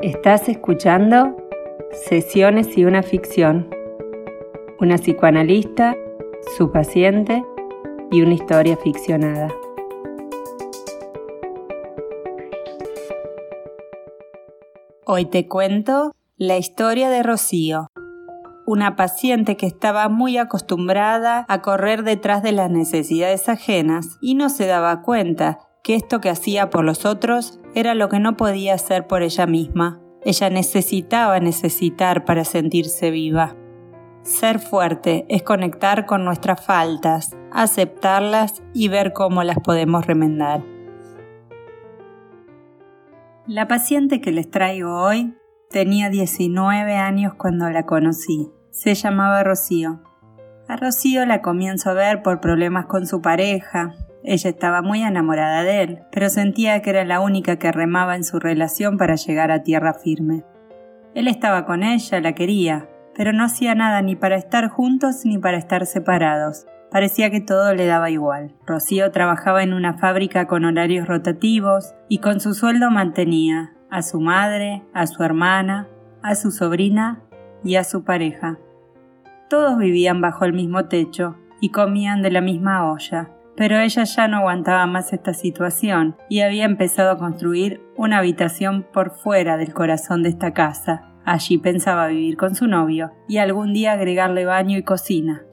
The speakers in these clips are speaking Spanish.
Estás escuchando Sesiones y una ficción. Una psicoanalista, su paciente y una historia ficcionada. Hoy te cuento la historia de Rocío, una paciente que estaba muy acostumbrada a correr detrás de las necesidades ajenas y no se daba cuenta que esto que hacía por los otros era lo que no podía hacer por ella misma. Ella necesitaba necesitar para sentirse viva. Ser fuerte es conectar con nuestras faltas, aceptarlas y ver cómo las podemos remendar. La paciente que les traigo hoy tenía 19 años cuando la conocí. Se llamaba Rocío. A Rocío la comienzo a ver por problemas con su pareja. Ella estaba muy enamorada de él, pero sentía que era la única que remaba en su relación para llegar a tierra firme. Él estaba con ella, la quería, pero no hacía nada ni para estar juntos ni para estar separados. Parecía que todo le daba igual. Rocío trabajaba en una fábrica con horarios rotativos y con su sueldo mantenía a su madre, a su hermana, a su sobrina y a su pareja. Todos vivían bajo el mismo techo y comían de la misma olla, pero ella ya no aguantaba más esta situación y había empezado a construir una habitación por fuera del corazón de esta casa. Allí pensaba vivir con su novio y algún día agregarle baño y cocina.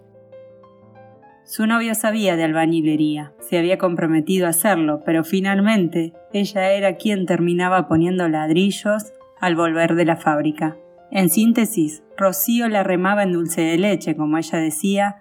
Su novio sabía de albañilería, se había comprometido a hacerlo, pero finalmente ella era quien terminaba poniendo ladrillos al volver de la fábrica. En síntesis, Rocío la remaba en dulce de leche, como ella decía,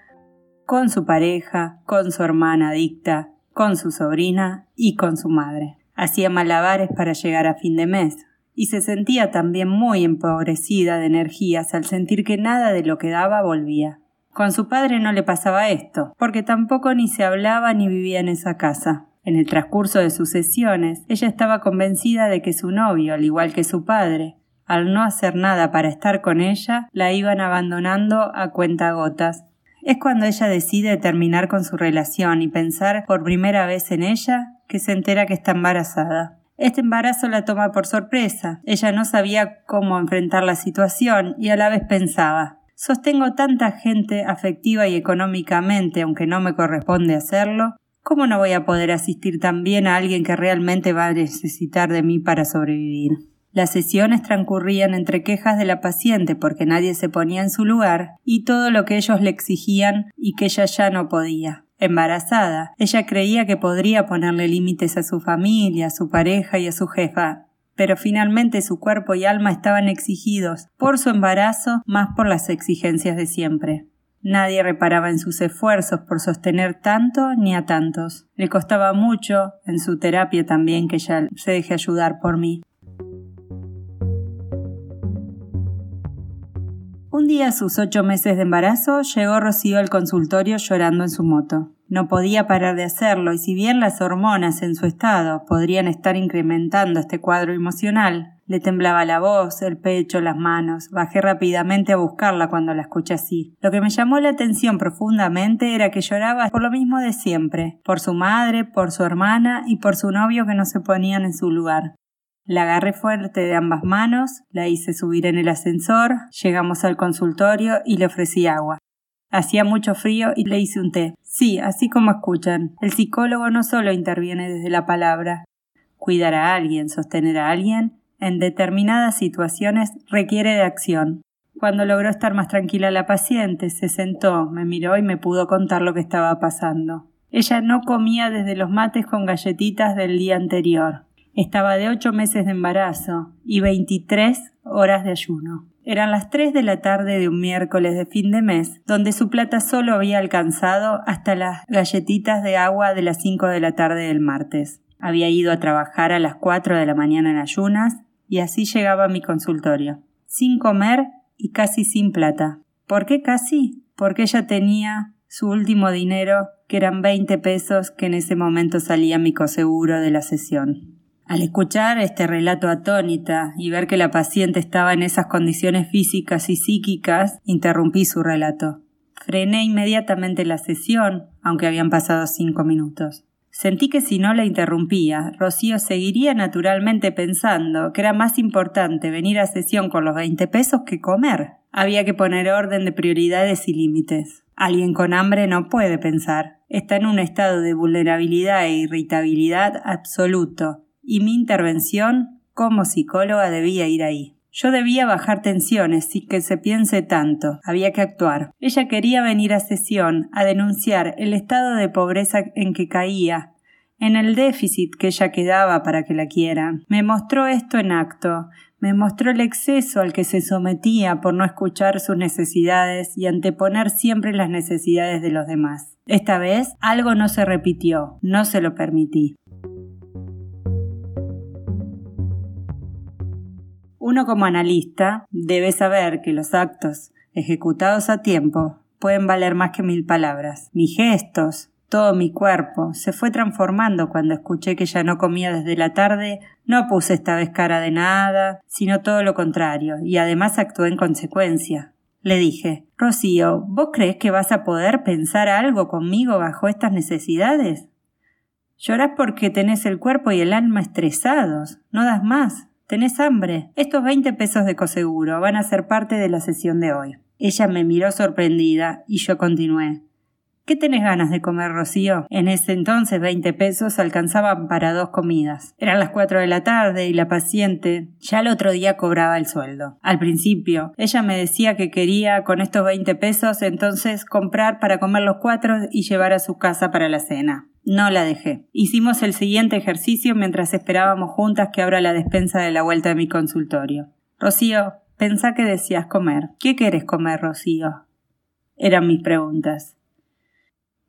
con su pareja, con su hermana adicta, con su sobrina y con su madre. Hacía malabares para llegar a fin de mes, y se sentía también muy empobrecida de energías al sentir que nada de lo que daba volvía. Con su padre no le pasaba esto, porque tampoco ni se hablaba ni vivía en esa casa. En el transcurso de sus sesiones, ella estaba convencida de que su novio, al igual que su padre, al no hacer nada para estar con ella, la iban abandonando a cuentagotas. Es cuando ella decide terminar con su relación y pensar por primera vez en ella que se entera que está embarazada. Este embarazo la toma por sorpresa. Ella no sabía cómo enfrentar la situación y a la vez pensaba Sostengo tanta gente afectiva y económicamente, aunque no me corresponde hacerlo, ¿cómo no voy a poder asistir también a alguien que realmente va a necesitar de mí para sobrevivir? Las sesiones transcurrían entre quejas de la paciente porque nadie se ponía en su lugar y todo lo que ellos le exigían y que ella ya no podía. Embarazada, ella creía que podría ponerle límites a su familia, a su pareja y a su jefa, pero finalmente su cuerpo y alma estaban exigidos por su embarazo más por las exigencias de siempre. Nadie reparaba en sus esfuerzos por sostener tanto ni a tantos. Le costaba mucho, en su terapia también, que ella se deje ayudar por mí. Un día a sus ocho meses de embarazo llegó Rocío al consultorio llorando en su moto. No podía parar de hacerlo y si bien las hormonas en su estado podrían estar incrementando este cuadro emocional, le temblaba la voz, el pecho, las manos. Bajé rápidamente a buscarla cuando la escuché así. Lo que me llamó la atención profundamente era que lloraba por lo mismo de siempre, por su madre, por su hermana y por su novio que no se ponían en su lugar. La agarré fuerte de ambas manos, la hice subir en el ascensor, llegamos al consultorio y le ofrecí agua. Hacía mucho frío y le hice un té. Sí, así como escuchan. El psicólogo no solo interviene desde la palabra. Cuidar a alguien, sostener a alguien, en determinadas situaciones requiere de acción. Cuando logró estar más tranquila la paciente, se sentó, me miró y me pudo contar lo que estaba pasando. Ella no comía desde los mates con galletitas del día anterior. Estaba de ocho meses de embarazo y veintitrés horas de ayuno. Eran las tres de la tarde de un miércoles de fin de mes, donde su plata solo había alcanzado hasta las galletitas de agua de las cinco de la tarde del martes. Había ido a trabajar a las cuatro de la mañana en ayunas y así llegaba a mi consultorio. Sin comer y casi sin plata. ¿Por qué casi? Porque ella tenía su último dinero, que eran veinte pesos que en ese momento salía mi coseguro de la sesión. Al escuchar este relato atónita y ver que la paciente estaba en esas condiciones físicas y psíquicas, interrumpí su relato. Frené inmediatamente la sesión, aunque habían pasado cinco minutos. Sentí que si no la interrumpía, Rocío seguiría naturalmente pensando que era más importante venir a sesión con los 20 pesos que comer. Había que poner orden de prioridades y límites. Alguien con hambre no puede pensar. Está en un estado de vulnerabilidad e irritabilidad absoluto, y mi intervención como psicóloga debía ir ahí. Yo debía bajar tensiones sin que se piense tanto. Había que actuar. Ella quería venir a sesión a denunciar el estado de pobreza en que caía, en el déficit que ella quedaba para que la quieran. Me mostró esto en acto. Me mostró el exceso al que se sometía por no escuchar sus necesidades y anteponer siempre las necesidades de los demás. Esta vez algo no se repitió, no se lo permití. Uno como analista debe saber que los actos ejecutados a tiempo pueden valer más que mil palabras. Mis gestos, todo mi cuerpo se fue transformando cuando escuché que ya no comía desde la tarde. No puse esta vez cara de nada, sino todo lo contrario, y además actué en consecuencia. Le dije, Rocío, ¿vos crees que vas a poder pensar algo conmigo bajo estas necesidades? Llorás porque tenés el cuerpo y el alma estresados. No das más. Tenés hambre. Estos 20 pesos de coseguro van a ser parte de la sesión de hoy. Ella me miró sorprendida y yo continué. ¿Qué tenés ganas de comer, Rocío? En ese entonces 20 pesos alcanzaban para dos comidas. Eran las 4 de la tarde y la paciente ya el otro día cobraba el sueldo. Al principio, ella me decía que quería con estos 20 pesos entonces comprar para comer los cuatro y llevar a su casa para la cena. No la dejé. Hicimos el siguiente ejercicio mientras esperábamos juntas que abra la despensa de la vuelta de mi consultorio. Rocío, pensá que decías comer. ¿Qué querés comer, Rocío? Eran mis preguntas.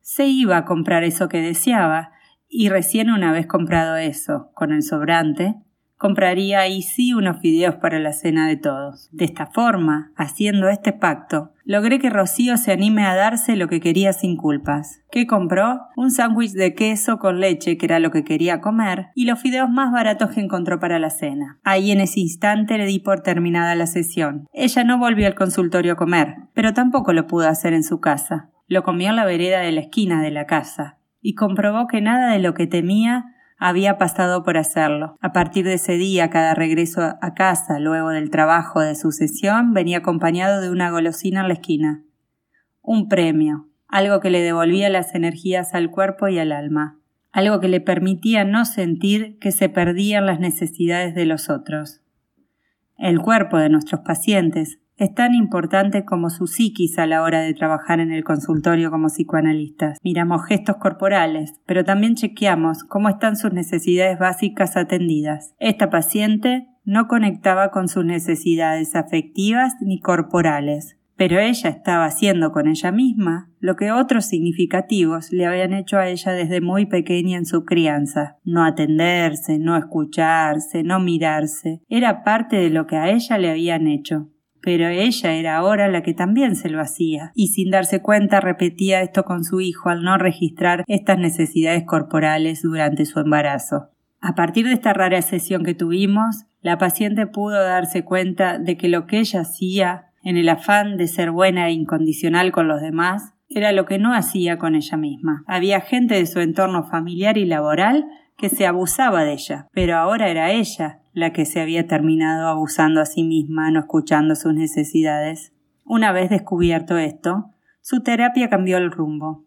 Se iba a comprar eso que deseaba, y recién una vez comprado eso, con el sobrante, compraría ahí sí unos fideos para la cena de todos. De esta forma, haciendo este pacto, logré que Rocío se anime a darse lo que quería sin culpas. ¿Qué compró? Un sándwich de queso con leche, que era lo que quería comer, y los fideos más baratos que encontró para la cena. Ahí en ese instante le di por terminada la sesión. Ella no volvió al consultorio a comer, pero tampoco lo pudo hacer en su casa. Lo comió en la vereda de la esquina de la casa, y comprobó que nada de lo que temía había pasado por hacerlo. A partir de ese día, cada regreso a casa, luego del trabajo de su sesión, venía acompañado de una golosina en la esquina. Un premio, algo que le devolvía las energías al cuerpo y al alma, algo que le permitía no sentir que se perdían las necesidades de los otros. El cuerpo de nuestros pacientes es tan importante como su psiquis a la hora de trabajar en el consultorio como psicoanalistas. Miramos gestos corporales, pero también chequeamos cómo están sus necesidades básicas atendidas. Esta paciente no conectaba con sus necesidades afectivas ni corporales, pero ella estaba haciendo con ella misma lo que otros significativos le habían hecho a ella desde muy pequeña en su crianza. No atenderse, no escucharse, no mirarse, era parte de lo que a ella le habían hecho pero ella era ahora la que también se lo hacía, y sin darse cuenta repetía esto con su hijo al no registrar estas necesidades corporales durante su embarazo. A partir de esta rara sesión que tuvimos, la paciente pudo darse cuenta de que lo que ella hacía, en el afán de ser buena e incondicional con los demás, era lo que no hacía con ella misma. Había gente de su entorno familiar y laboral que se abusaba de ella, pero ahora era ella la que se había terminado abusando a sí misma, no escuchando sus necesidades. Una vez descubierto esto, su terapia cambió el rumbo.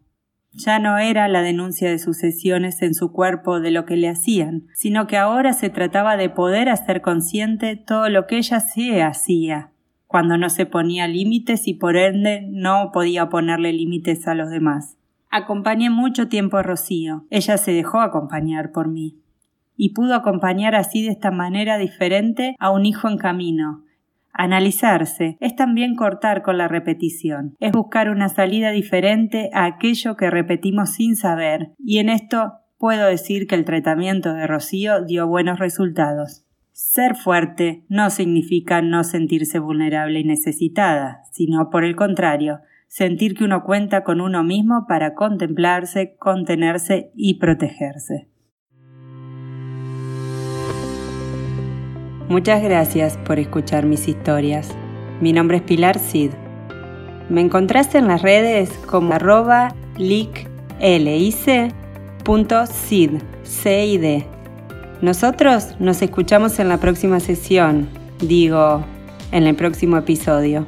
Ya no era la denuncia de sus sesiones en su cuerpo de lo que le hacían, sino que ahora se trataba de poder hacer consciente todo lo que ella se hacía, cuando no se ponía límites y por ende no podía ponerle límites a los demás. Acompañé mucho tiempo a Rocío. Ella se dejó acompañar por mí y pudo acompañar así de esta manera diferente a un hijo en camino. Analizarse es también cortar con la repetición, es buscar una salida diferente a aquello que repetimos sin saber, y en esto puedo decir que el tratamiento de Rocío dio buenos resultados. Ser fuerte no significa no sentirse vulnerable y necesitada, sino por el contrario, sentir que uno cuenta con uno mismo para contemplarse, contenerse y protegerse. Muchas gracias por escuchar mis historias. Mi nombre es Pilar Cid. Me encontraste en las redes como arroba rocío.cid, C Nosotros nos escuchamos en la próxima sesión, digo, en el próximo episodio.